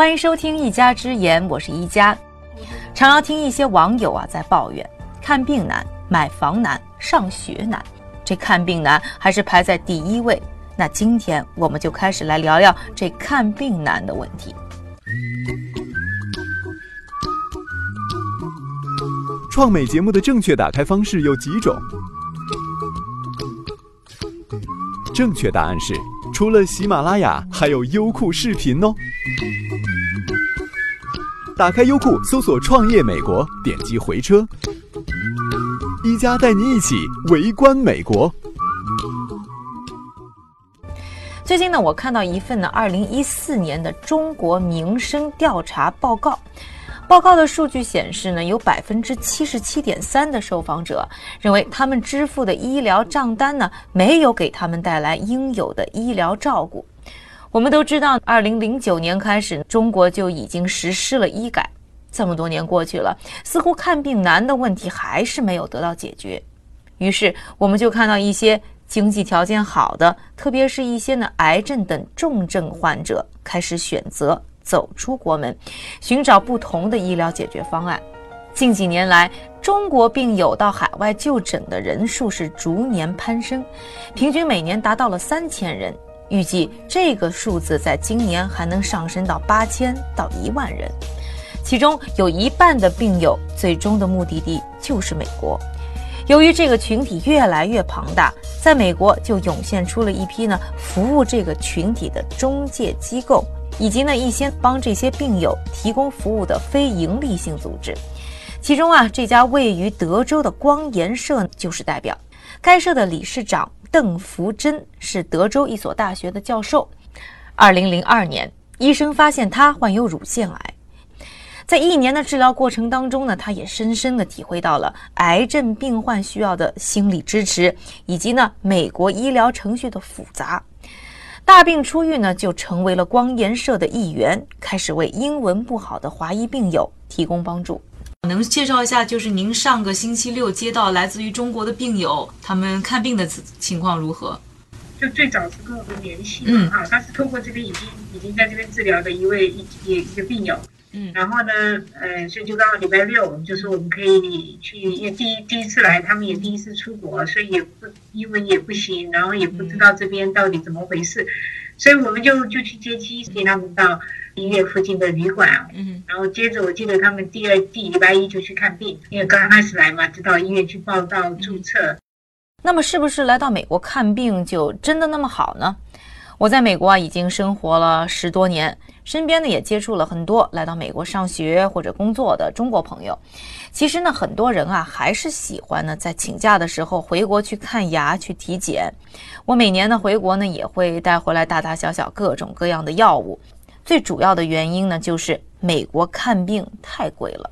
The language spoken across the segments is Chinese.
欢迎收听一家之言，我是一家。常常听一些网友啊在抱怨，看病难、买房难、上学难，这看病难还是排在第一位。那今天我们就开始来聊聊这看病难的问题。创美节目的正确打开方式有几种？正确答案是，除了喜马拉雅，还有优酷视频哦。打开优酷，搜索“创业美国”，点击回车。一加带你一起围观美国。最近呢，我看到一份呢，二零一四年的中国民生调查报告。报告的数据显示呢，有百分之七十七点三的受访者认为，他们支付的医疗账单呢，没有给他们带来应有的医疗照顾。我们都知道，二零零九年开始，中国就已经实施了医改。这么多年过去了，似乎看病难的问题还是没有得到解决。于是，我们就看到一些经济条件好的，特别是一些呢癌症等重症患者，开始选择走出国门，寻找不同的医疗解决方案。近几年来，中国病友到海外就诊的人数是逐年攀升，平均每年达到了三千人。预计这个数字在今年还能上升到八千到一万人，其中有一半的病友最终的目的地就是美国。由于这个群体越来越庞大，在美国就涌现出了一批呢服务这个群体的中介机构，以及呢一些帮这些病友提供服务的非营利性组织。其中啊，这家位于德州的光研社就是代表，该社的理事长。邓福珍是德州一所大学的教授。二零零二年，医生发现他患有乳腺癌。在一年的治疗过程当中呢，他也深深的体会到了癌症病患需要的心理支持，以及呢美国医疗程序的复杂。大病初愈呢，就成为了光研社的一员，开始为英文不好的华裔病友提供帮助。能介绍一下，就是您上个星期六接到来自于中国的病友，他们看病的情况如何？就最早是跟我们联系嘛，哈，他是通过这边已经已经在这边治疗的一位一一一个病友，嗯，然后呢，呃，所以就刚好礼拜六，就说我们可以去，因为第一第一次来，他们也第一次出国，所以也不英文也不行，然后也不知道这边到底怎么回事，所以我们就就去接机，接他们到。医院附近的旅馆，嗯，然后接着我记得他们第二第礼拜一就去看病，因为刚开始来嘛，就到医院去报到注册。那么是不是来到美国看病就真的那么好呢？我在美国啊已经生活了十多年，身边呢也接触了很多来到美国上学或者工作的中国朋友。其实呢，很多人啊还是喜欢呢在请假的时候回国去看牙去体检。我每年呢回国呢也会带回来大大小小各种各样的药物。最主要的原因呢，就是美国看病太贵了。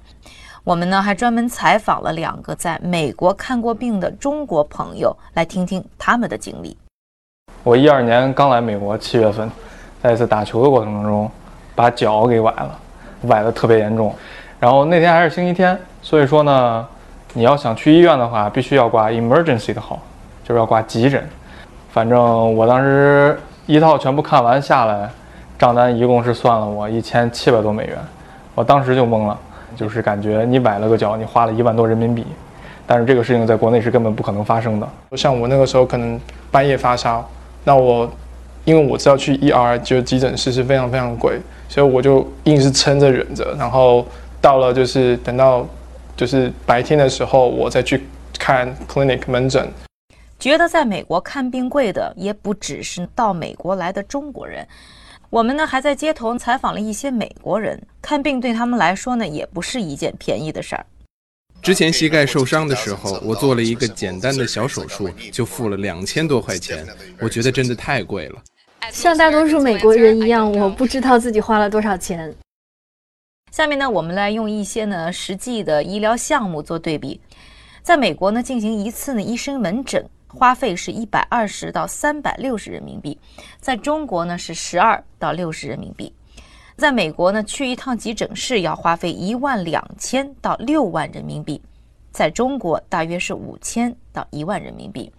我们呢还专门采访了两个在美国看过病的中国朋友，来听听他们的经历。我一二年刚来美国，七月份，在一次打球的过程当中，把脚给崴了，崴得特别严重。然后那天还是星期天，所以说呢，你要想去医院的话，必须要挂 emergency 的号，就是要挂急诊。反正我当时一套全部看完下来。账单一共是算了我一千七百多美元，我当时就懵了，就是感觉你崴了个脚，你花了一万多人民币，但是这个事情在国内是根本不可能发生的。像我那个时候可能半夜发烧，那我因为我知道去 ER 就急诊室是非常非常贵，所以我就硬是撑着忍着，然后到了就是等到就是白天的时候，我再去看 clinic 门诊。觉得在美国看病贵的也不只是到美国来的中国人。我们呢还在街头采访了一些美国人，看病对他们来说呢也不是一件便宜的事儿。之前膝盖受伤的时候，我做了一个简单的小手术，就付了两千多块钱，我觉得真的太贵了。像大多数美国人一样，我不知道自己花了多少钱。下面呢，我们来用一些呢实际的医疗项目做对比，在美国呢进行一次呢医生门诊。花费是一百二十到三百六十人民币，在中国呢是十二到六十人民币，在美国呢去一趟急诊室要花费一万两千到六万人民币，在中国大约是五千到一万人民币，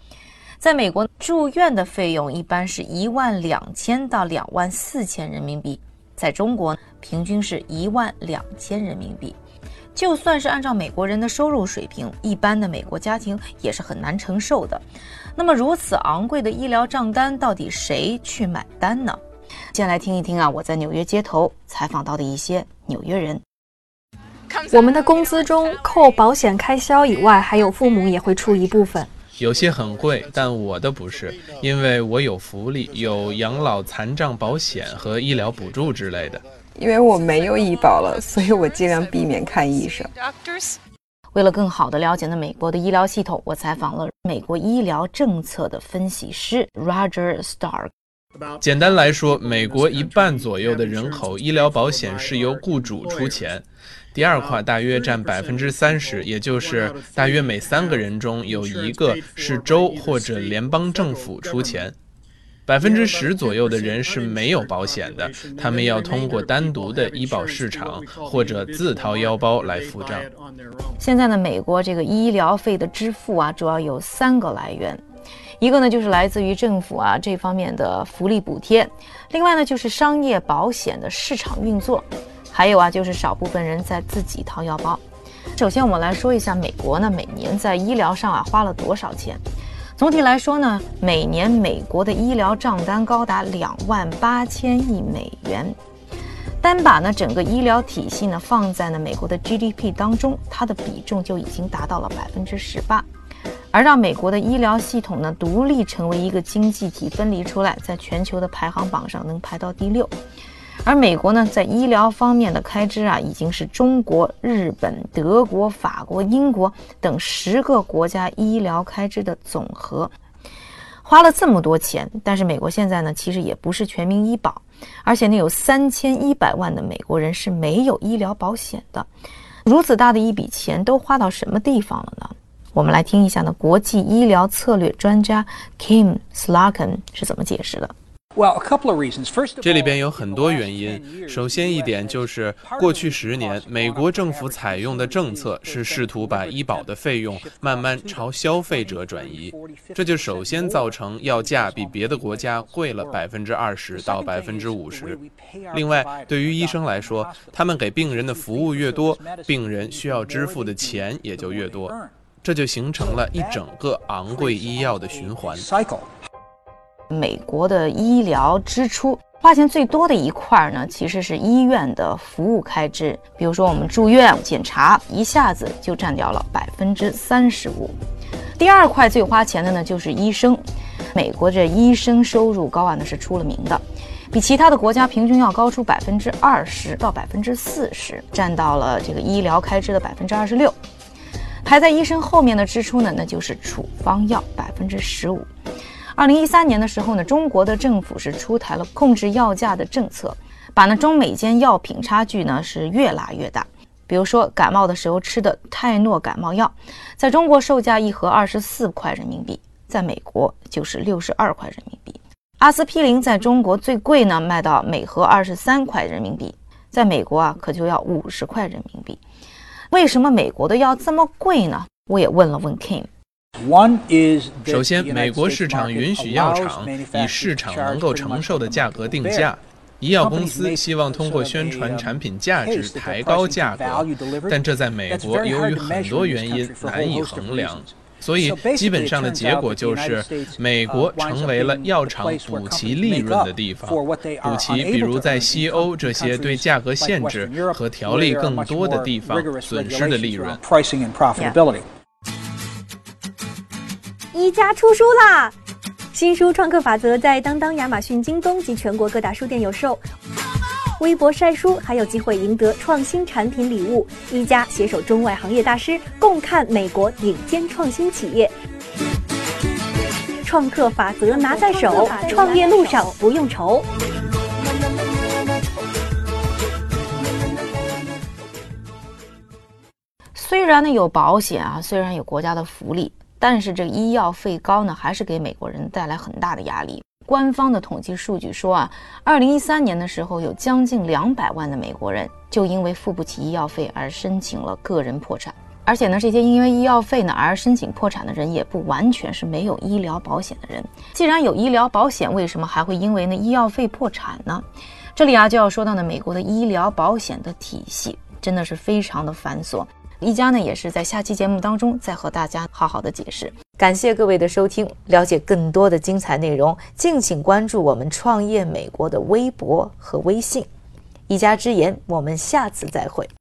在美国住院的费用一般是一万两千到两万四千人民币，在中国平均是一万两千人民币。就算是按照美国人的收入水平，一般的美国家庭也是很难承受的。那么如此昂贵的医疗账单，到底谁去买单呢？先来听一听啊，我在纽约街头采访到的一些纽约人。我们的工资中扣保险开销以外，还有父母也会出一部分。有些很贵，但我的不是，因为我有福利，有养老残障保险和医疗补助之类的。因为我没有医保了，所以我尽量避免看医生。为了更好地了解呢美国的医疗系统，我采访了美国医疗政策的分析师 Roger Stark。简单来说，美国一半左右的人口医疗保险是由雇主出钱，第二块大约占百分之三十，也就是大约每三个人中有一个是州或者联邦政府出钱。百分之十左右的人是没有保险的，他们要通过单独的医保市场或者自掏腰包来付账。现在呢，美国这个医疗费的支付啊，主要有三个来源，一个呢就是来自于政府啊这方面的福利补贴，另外呢就是商业保险的市场运作，还有啊就是少部分人在自己掏腰包。首先我们来说一下美国呢每年在医疗上啊花了多少钱。总体来说呢，每年美国的医疗账单高达两万八千亿美元。单把呢整个医疗体系呢放在呢美国的 GDP 当中，它的比重就已经达到了百分之十八。而让美国的医疗系统呢独立成为一个经济体分离出来，在全球的排行榜上能排到第六。而美国呢，在医疗方面的开支啊，已经是中国、日本、德国、法国、英国等十个国家医疗开支的总和，花了这么多钱。但是美国现在呢，其实也不是全民医保，而且呢，有三千一百万的美国人是没有医疗保险的。如此大的一笔钱都花到什么地方了呢？我们来听一下呢，国际医疗策略专家 Kim Slaken 是怎么解释的。这里边有很多原因。首先一点就是，过去十年，美国政府采用的政策是试图把医保的费用慢慢朝消费者转移，这就首先造成药价比别的国家贵了百分之二十到百分之五十。另外，对于医生来说，他们给病人的服务越多，病人需要支付的钱也就越多，这就形成了一整个昂贵医药的循环。美国的医疗支出花钱最多的一块呢，其实是医院的服务开支。比如说我们住院检查，一下子就占掉了百分之三十五。第二块最花钱的呢，就是医生。美国这医生收入高啊，那是出了名的，比其他的国家平均要高出百分之二十到百分之四十，占到了这个医疗开支的百分之二十六。排在医生后面的支出呢，那就是处方药，百分之十五。二零一三年的时候呢，中国的政府是出台了控制药价的政策，把呢中美间药品差距呢是越拉越大。比如说感冒的时候吃的泰诺感冒药，在中国售价一盒二十四块人民币，在美国就是六十二块人民币。阿司匹林在中国最贵呢，卖到每盒二十三块人民币，在美国啊可就要五十块人民币。为什么美国的药这么贵呢？我也问了问 Kim。首先，美国市场允许药厂以市场能够承受的价格定价。医药公司希望通过宣传产品价值抬高价格，但这在美国由于很多原因难以衡量，所以基本上的结果就是美国成为了药厂补齐利润的地方。补齐，比如在西欧这些对价格限制和条例更多的地方损失的利润。一家出书啦！新书《创客法则》在当当、亚马逊、京东及全国各大书店有售。微博晒书还有机会赢得创新产品礼物。一家携手中外行业大师，共看美国顶尖创新企业。创客法则拿在手，创业路上不用愁。虽然呢有保险啊，虽然有国家的福利。但是这医药费高呢，还是给美国人带来很大的压力。官方的统计数据说啊，二零一三年的时候，有将近两百万的美国人就因为付不起医药费而申请了个人破产。而且呢，这些因为医药费呢而申请破产的人，也不完全是没有医疗保险的人。既然有医疗保险，为什么还会因为呢医药费破产呢？这里啊就要说到呢，美国的医疗保险的体系真的是非常的繁琐。一家呢也是在下期节目当中再和大家好好的解释。感谢各位的收听，了解更多的精彩内容，敬请关注我们创业美国的微博和微信。一家之言，我们下次再会。